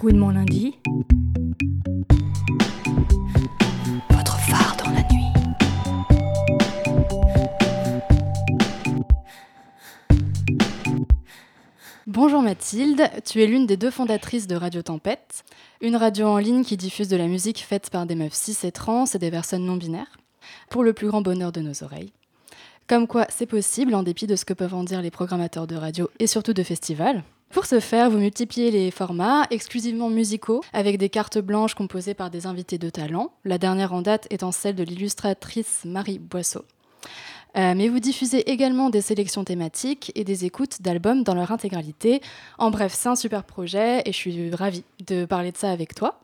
Coup de mon lundi. Votre phare dans la nuit. Bonjour Mathilde, tu es l'une des deux fondatrices de Radio Tempête, une radio en ligne qui diffuse de la musique faite par des meufs cis et trans et des personnes non binaires, pour le plus grand bonheur de nos oreilles. Comme quoi, c'est possible en dépit de ce que peuvent en dire les programmateurs de radio et surtout de festivals. Pour ce faire, vous multipliez les formats exclusivement musicaux avec des cartes blanches composées par des invités de talent, la dernière en date étant celle de l'illustratrice Marie Boisseau. Euh, mais vous diffusez également des sélections thématiques et des écoutes d'albums dans leur intégralité. En bref, c'est un super projet et je suis ravie de parler de ça avec toi.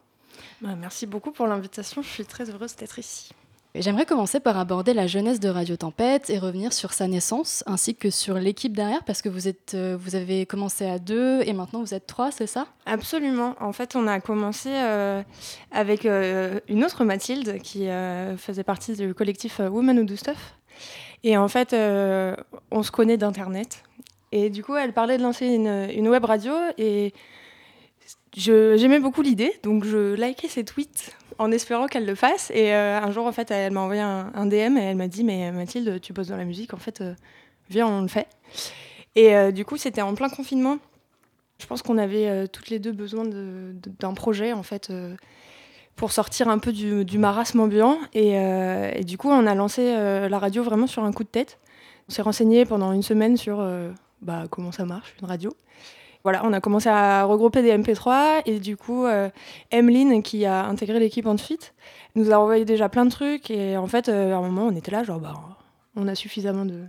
Bah, merci beaucoup pour l'invitation, je suis très heureuse d'être ici. J'aimerais commencer par aborder la jeunesse de Radio Tempête et revenir sur sa naissance ainsi que sur l'équipe derrière parce que vous, euh, avez commencé à deux et maintenant vous êtes trois, c'est ça? Absolument. En fait, on a commencé euh, avec euh, une autre Mathilde qui faisait partie du collectif Women Who Do Stuff. Et en fait, on se connaît d'Internet. Et du coup, elle parlait de lancer une, web radio et j'aimais beaucoup l'idée. Donc, je likais ses tweets en espérant qu'elle le fasse. Et euh, un jour, en fait, elle m'a envoyé un, DM et elle m'a dit Mais Mathilde, tu bosses dans la musique, en fait, euh, viens, on le fait. Et euh, du coup, c'était en plein confinement. Je pense qu'on avait toutes les deux besoin d'un projet, en fait, pour sortir un peu du, marasme ambiant. Et, et du coup, on a lancé la radio vraiment sur un coup de tête. On s'est renseigné pendant une semaine sur bah, comment ça marche, une radio. Voilà, on a commencé à regrouper des MP3 et du coup, euh, Emeline, qui a intégré l'équipe ensuite, nous a envoyé déjà plein de trucs. Et en fait, euh, à un moment, on était là, genre, bah, on a suffisamment de,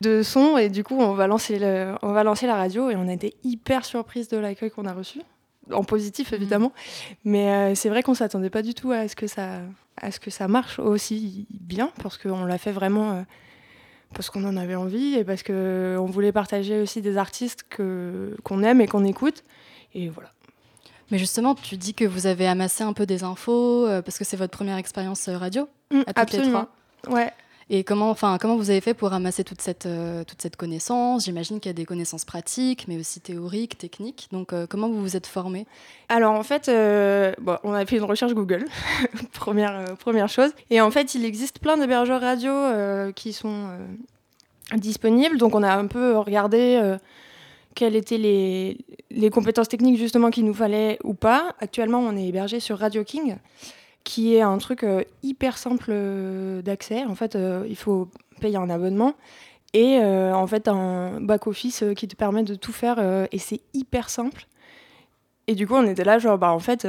de sons et du coup, on va, lancer le- on va lancer la radio et on a été hyper surprise de l'accueil qu'on a reçu. En positif, évidemment. Mais euh, c'est vrai qu'on s'attendait pas du tout à ce que ça, à ce que ça marche aussi bien parce qu'on l'a fait vraiment euh, parce qu'on en avait envie et parce qu'on voulait partager aussi des artistes que, qu'on aime et qu'on écoute. Et voilà. Mais justement, tu dis que vous avez amassé un peu des infos euh, parce que c'est votre première expérience euh, radio Mm, à toutes les trois. Ouais. Et comment, enfin, comment vous avez fait pour ramasser toute cette, euh, toute cette connaissance? J'imagine qu'il y a des connaissances pratiques, mais aussi théoriques, techniques. Donc, euh, comment vous vous êtes formé Alors en fait, euh, on a fait une recherche Google, première, première chose. Et en fait, il existe plein d'hébergeurs radio qui sont disponibles. Donc on a un peu regardé quelles étaient les, les compétences techniques justement qu'il nous fallait ou pas. Actuellement, on est hébergé sur Radio King, qui est un truc euh, hyper simple euh, d'accès. En fait, euh, il faut payer un abonnement. Et en fait, un back-office qui te permet de tout faire. et c'est hyper simple. Et du coup, on était là, genre, bah en fait,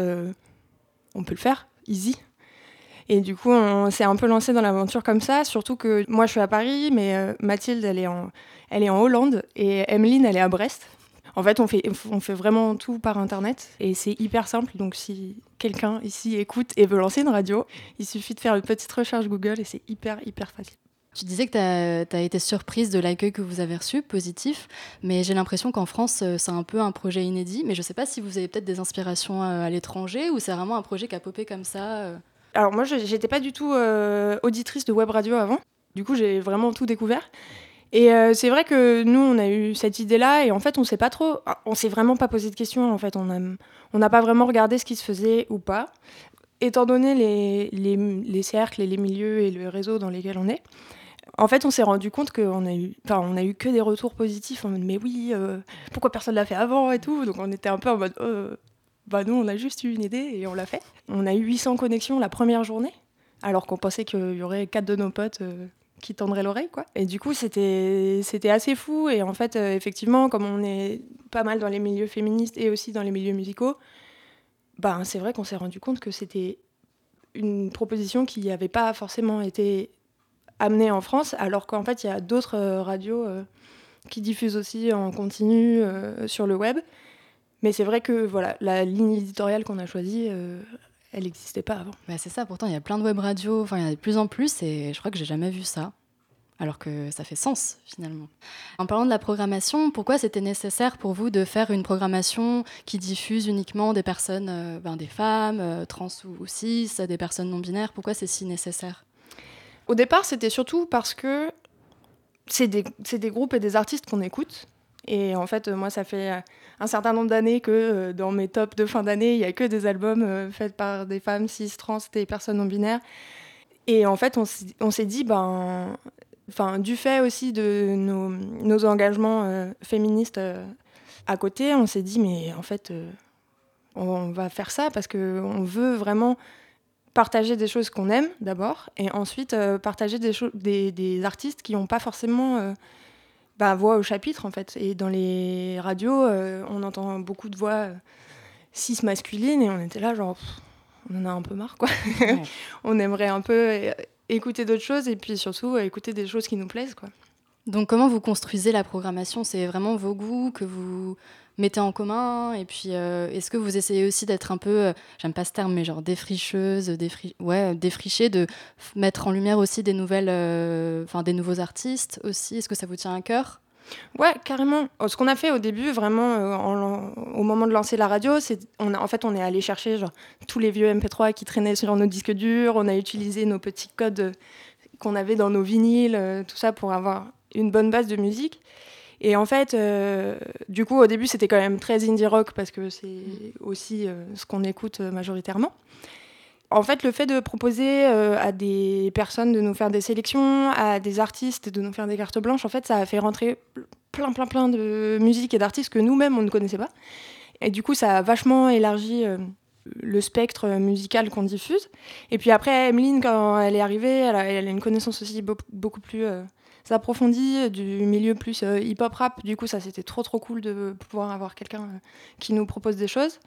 on peut le faire, easy. Et du coup, on s'est un peu lancé dans l'aventure comme ça, surtout que moi, je suis à Paris, mais Mathilde, elle est, en, elle est en Hollande, et Emeline, elle est à Brest. En fait, on fait, on fait vraiment tout par Internet, et c'est hyper simple. Donc, si quelqu'un ici écoute et veut lancer une radio, il suffit de faire une petite recherche Google, et c'est hyper, hyper facile. Tu disais que tu as, été surprise de l'accueil que vous avez reçu, positif, mais j'ai l'impression qu'en France, euh, c'est un peu un projet inédit. Mais je ne sais pas si vous avez peut-être des inspirations euh, à l'étranger ou c'est vraiment un projet qui a popé comme ça. euh. Alors moi, je j'étais pas du tout euh, auditrice de web radio avant. Du coup, j'ai vraiment tout découvert. Et euh, c'est vrai que nous, on a eu cette idée-là et en fait, on s'est pas trop, ah, on s'est vraiment pas posé de questions. En fait, on n'a pas vraiment regardé ce qui se faisait ou pas. Étant donné les, les, les cercles et les milieux et le réseau dans lesquels on est, en fait, on s'est rendu compte qu'on a eu, enfin, on a eu que des retours positifs en mode mais oui, euh, pourquoi personne l'a fait avant et tout. Donc on était un peu en mode euh, bah nous, on a juste eu une idée et on l'a fait. On a eu 800 connexions la première journée, alors qu'on pensait qu'il y aurait quatre de nos potes qui tendraient l'oreille, quoi. Et du coup, c'était c'était assez fou. Et en fait, euh, effectivement, comme on est pas mal dans les milieux féministes et aussi dans les milieux musicaux, bah, c'est vrai qu'on s'est rendu compte que c'était une proposition qui n'avait pas forcément été amenée en France, alors qu'en fait, il y a d'autres euh, radios euh, qui diffusent aussi en continu sur le web. Mais c'est vrai que voilà, la ligne éditoriale qu'on a choisie, elle n'existait pas avant. Bah, c'est ça, pourtant il y a plein de web radios, enfin il y en a de plus en plus et je crois que j'ai jamais vu ça. Alors que ça fait sens finalement. En parlant de la programmation, pourquoi c'était nécessaire pour vous de faire une programmation qui diffuse uniquement des personnes, euh, ben, des femmes, euh, trans ou, ou cis, des personnes non binaires? Pourquoi c'est si nécessaire? Au départ, c'était surtout parce que c'est des, c'est des groupes et des artistes qu'on écoute. Et en fait, moi, ça fait un certain nombre d'années que dans mes tops de fin d'année, il n'y a que des albums faits par des femmes cis, trans, des personnes non binaires. Et en fait, on s'est dit, ben, enfin, du fait aussi de nos, engagements féministes à côté, on s'est dit, mais en fait, on va faire ça parce qu'on veut vraiment partager des choses qu'on aime d'abord, et ensuite euh, partager des, des, des, artistes qui n'ont pas forcément euh, bah, voix au chapitre en fait. Et dans les radios, euh, on entend beaucoup de voix cis masculines, et on était là genre, on en a un peu marre quoi. on aimerait un peu écouter d'autres choses, et puis surtout écouter des choses qui nous plaisent quoi. Donc comment vous construisez la programmation? C'est vraiment vos goûts que vous mettez en commun Et puis euh, est-ce que vous essayez aussi d'être un peu, euh, j'aime pas ce terme, mais genre défricheuse, défri ouais, défricher, de mettre en lumière aussi des nouvelles, euh, enfin des nouveaux artistes aussi? Est-ce que ça vous tient à cœur? Ouais, carrément. Oh, ce qu'on a fait au début, vraiment, au moment de lancer la radio, c'est, on a, en fait, on est allé chercher genre, tous les vieux MP3 qui traînaient sur nos disques durs. On a utilisé nos petits codes qu'on avait dans nos vinyles, tout ça pour avoir une bonne base de musique. Et en fait, euh, du coup, au début, c'était quand même très indie rock parce que c'est aussi euh, ce qu'on écoute euh, majoritairement. En fait, le fait de proposer à des personnes de nous faire des sélections, à des artistes de nous faire des cartes blanches, en fait, ça a fait rentrer plein, plein, plein de musique et d'artistes que nous-mêmes, on ne connaissait pas. Et du coup, ça a vachement élargi le spectre musical qu'on diffuse. Et puis après, Emeline, quand elle est arrivée, elle a, elle a une connaissance aussi beaucoup plus s'approfondit euh, du milieu plus euh, hip-hop rap. Du coup, ça c'était trop trop cool de pouvoir avoir quelqu'un euh, qui nous propose des choses.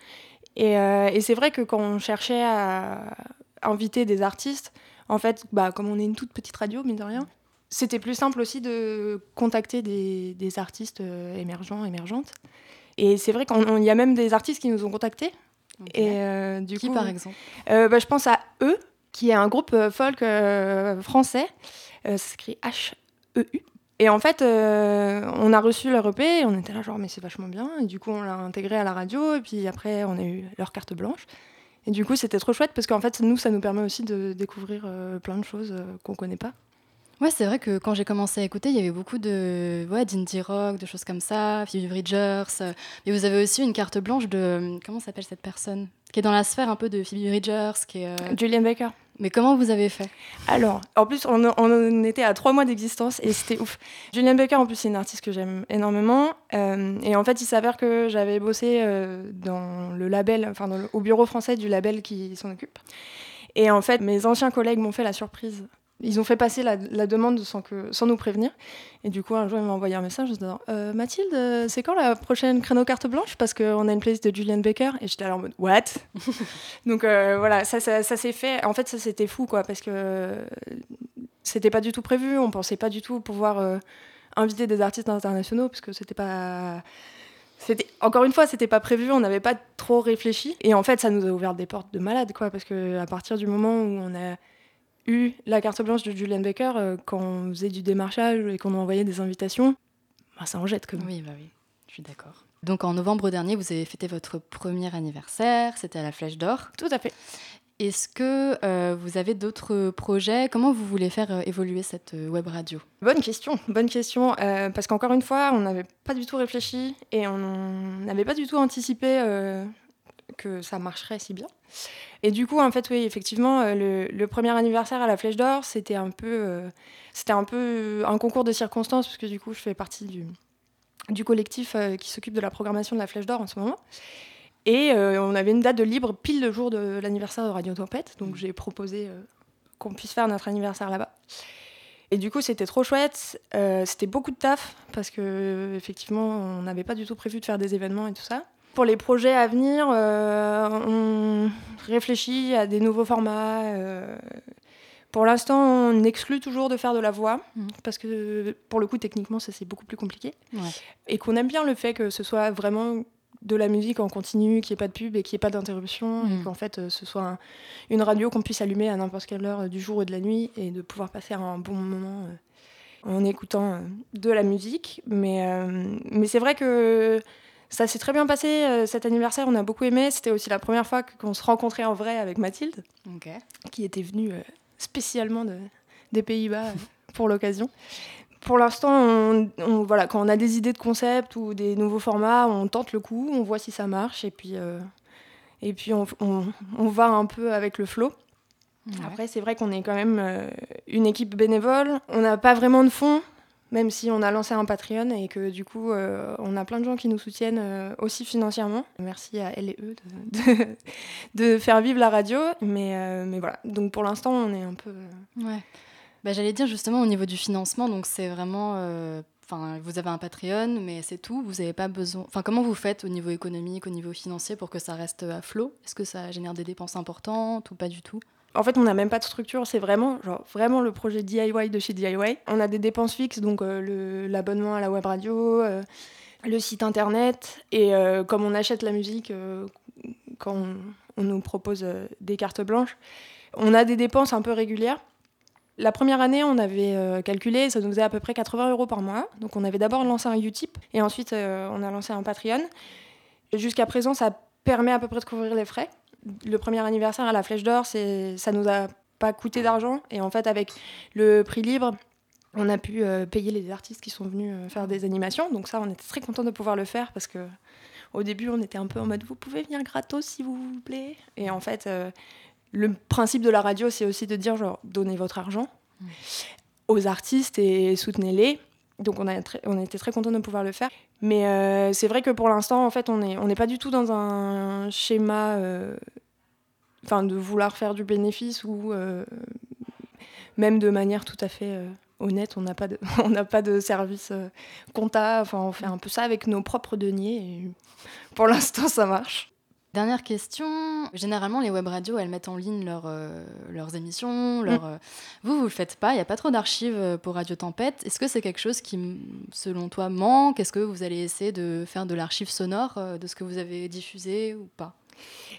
Et, et c'est vrai que quand on cherchait à inviter des artistes, en fait, bah, comme on est une toute petite radio, mine de rien, c'était plus simple aussi de contacter des, des artistes émergents, émergentes. Et c'est vrai qu'il y a même des artistes qui nous ont contactés. Et du qui par exemple? bah, Je pense à Eux, qui est un groupe folk français. ça s'écrit H EU. Et en fait, euh, on a reçu leur EP et on était là genre mais c'est vachement bien. Et du coup, on l'a intégré à la radio et puis après, on a eu leur carte blanche. Et du coup, c'était trop chouette parce qu'en fait, nous, ça nous permet aussi de découvrir euh, plein de choses euh, qu'on connaît pas. Ouais, c'est vrai que quand j'ai commencé à écouter, il y avait beaucoup de ouais, d'indie rock, de choses comme ça, Phoebe Bridgers. Et vous avez aussi une carte blanche de comment s'appelle cette personne? Qui est dans la sphère un peu de Phoebe Bridgers, qui est Julian Baker. Mais comment vous avez fait? Alors, en plus, on, était à trois mois d'existence et c'était ouf. Julian Baker, en plus, c'est une artiste que j'aime énormément. Euh, et en fait, il s'avère que j'avais bossé euh, dans le label, enfin, au bureau français du label qui s'en occupe. Et en fait, mes anciens collègues m'ont fait la surprise ils ont fait passer la, demande sans, que, sans nous prévenir. Et du coup, un jour, ils m'ont envoyé un message en disant euh, Mathilde, c'est quand la prochaine créneau carte blanche? Parce qu'on a une playlist de Julian Baker. Et j'étais là en mode What? Donc euh, voilà, ça, ça, s'est fait. En fait, ça c'était fou, quoi, parce que c'était pas du tout prévu. On pensait pas du tout pouvoir euh, inviter des artistes internationaux, parce que c'était pas. Encore une fois, c'était pas prévu, on n'avait pas trop réfléchi. Et en fait, ça nous a ouvert des portes de malade, quoi, parce que à partir du moment où on a eu la carte blanche de Julian Baker euh, quand on faisait du démarchage et qu'on envoyait des invitations, bah, ça en jette comme. Oui, bah oui, je suis d'accord. Donc en novembre dernier, vous avez fêté votre premier anniversaire, c'était à la Flèche d'Or. Tout à fait. Est-ce que euh, vous avez d'autres projets? Comment vous voulez faire euh, évoluer cette web radio? Bonne question, bonne question. parce qu'encore une fois, on n'avait pas du tout réfléchi et on n'avait pas du tout anticipé que ça marcherait si bien. Et du coup, en fait, oui, effectivement, euh, le, premier anniversaire à la Flèche d'Or, c'était un peu, euh, c'était un peu un concours de circonstances, parce que du coup, je fais partie du, du collectif euh, qui s'occupe de la programmation de la Flèche d'Or en ce moment. Et on avait une date de libre pile le jour de l'anniversaire de Radio Tempête, donc j'ai proposé qu'on puisse faire notre anniversaire là-bas. Et du coup, c'était trop chouette. c'était beaucoup de taf parce que effectivement, on n'avait pas du tout prévu de faire des événements et tout ça. Pour les projets à venir, euh, on réfléchit à des nouveaux formats. Euh. Pour l'instant, on exclut toujours de faire de la voix, mmh. parce que pour le coup, techniquement, ça c'est beaucoup plus compliqué. Et qu'on aime bien le fait que ce soit vraiment de la musique en continu, qu'il n'y ait pas de pub et qu'il n'y ait pas d'interruption, et mmh. qu'en fait, euh, ce soit une radio qu'on puisse allumer à n'importe quelle heure du jour ou de la nuit, et de pouvoir passer un bon moment en écoutant de la musique. Mais, mais c'est vrai que ça s'est très bien passé euh, cet anniversaire, on a beaucoup aimé. C'était aussi la première fois qu'on se rencontrait en vrai avec Mathilde, qui était venue euh, spécialement de, des Pays-Bas euh, pour l'occasion, pour l'instant, on, on- voilà, quand on a des idées de concept ou des nouveaux formats, on tente le coup, on voit si ça marche et puis, euh, et puis on, on- on va un peu avec le flow. Après, c'est vrai qu'on est quand même une équipe bénévole. On n'a pas vraiment de fonds, même si on a lancé un Patreon et que du coup, euh, on a plein de gens qui nous soutiennent euh, aussi financièrement. Merci à elle et eux de, faire vivre la radio. Mais, euh, mais voilà, donc pour l'instant, on est un peu. Ouais. Bah, J'allais dire justement au niveau du financement, donc c'est vraiment. vous avez un Patreon, mais c'est tout. Vous n'avez pas besoin. Enfin, comment vous faites au niveau économique, au niveau financier, pour que ça reste à flot? Est-ce que ça génère des dépenses importantes ou pas du tout? En fait, on n'a même pas de structure, c'est vraiment, genre, vraiment le projet DIY de chez DIY. On a des dépenses fixes, donc euh, l'abonnement à la web radio, euh, le site internet, et euh, comme on achète la musique quand on, on nous propose des cartes blanches, on a des dépenses un peu régulières. La première année, on avait calculé, ça nous faisait à peu près 80 euros par mois. Donc on avait d'abord lancé un Utip, et ensuite on a lancé un Patreon. Jusqu'à présent, ça permet à peu près de couvrir les frais le premier anniversaire à la Flèche d'Or, c'est, ça nous a pas coûté d'argent. Et en fait, avec le prix libre, on a pu euh, payer les artistes qui sont venus euh, faire des animations. Donc ça, on était très content de pouvoir le faire parce que au début, on était un peu en mode vous pouvez venir gratos si vous vous plaît. Et en fait, euh, le principe de la radio, c'est aussi de dire genre donnez votre argent aux artistes et soutenez-les. Donc on a très- on était très content de pouvoir le faire. Mais euh, c'est vrai que pour l'instant, en fait, on n'est pas du tout dans un schéma euh, de vouloir faire du bénéfice ou euh, même de manière tout à fait honnête. On n'a pas, de- on n'a pas de service compta. Enfin, on fait un peu ça avec nos propres deniers. Et pour l'instant, ça marche. Dernière question. Généralement, les web radios, elles mettent en ligne leurs, euh, leurs émissions. Leur, euh, Vous, vous le faites pas. Il n'y a pas trop d'archives euh, pour Radio Tempête. Est-ce que c'est quelque chose qui, selon toi, manque? Est-ce que vous allez essayer de faire de l'archive sonore de ce que vous avez diffusé ou pas?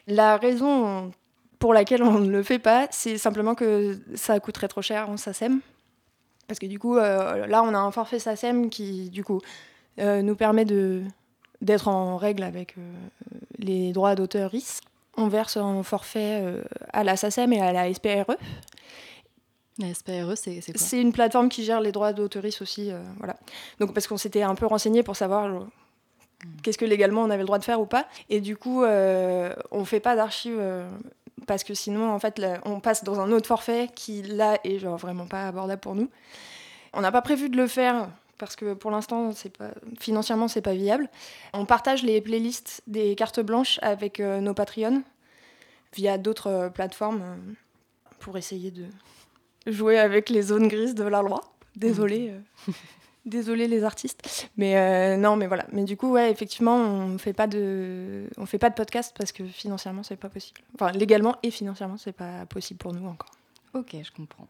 La raison pour laquelle on ne le fait pas, c'est simplement que ça coûterait trop cher en SACEM. Parce que du coup, euh, là, on a un forfait SACEM qui, du coup, euh, nous permet de, d'être en règle avec euh, les droits d'auteur RIS. On verse un forfait euh, à la SACEM et à la SPRE. La SPRE, c'est quoi? C'est une plateforme qui gère les droits d'auteurisme aussi. euh, voilà. Donc, parce qu'on s'était un peu renseigné pour savoir genre, qu'est-ce que légalement on avait le droit de faire ou pas. Et du coup, euh, on fait pas d'archives euh, parce que sinon, en fait, là, on passe dans un autre forfait qui, là, est genre vraiment pas abordable pour nous. On n'a pas prévu de le faire parce que pour l'instant, c'est pas financièrement, c'est pas viable. On partage les playlists des cartes blanches avec euh, nos Patreons via d'autres euh, plateformes euh, pour essayer de jouer avec les zones grises de la loi. Désolé. euh, Désolé les artistes, mais non, mais voilà. Mais du coup, ouais, effectivement, on fait pas de, on fait pas de podcast parce que financièrement, c'est pas possible. Enfin, légalement et financièrement, c'est pas possible pour nous encore. Ok, je comprends.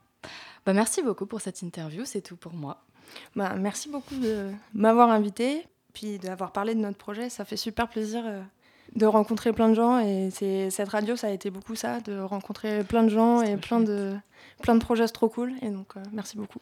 Bah, merci beaucoup pour cette interview. C'est tout pour moi. Bah, merci beaucoup de m'avoir invité, puis d'avoir parlé de notre projet. Ça fait super plaisir euh, de rencontrer plein de gens et c'est cette radio, ça a été beaucoup ça, de rencontrer plein de gens C'est et plein de, plein de projets trop cool. Et donc, euh, merci beaucoup.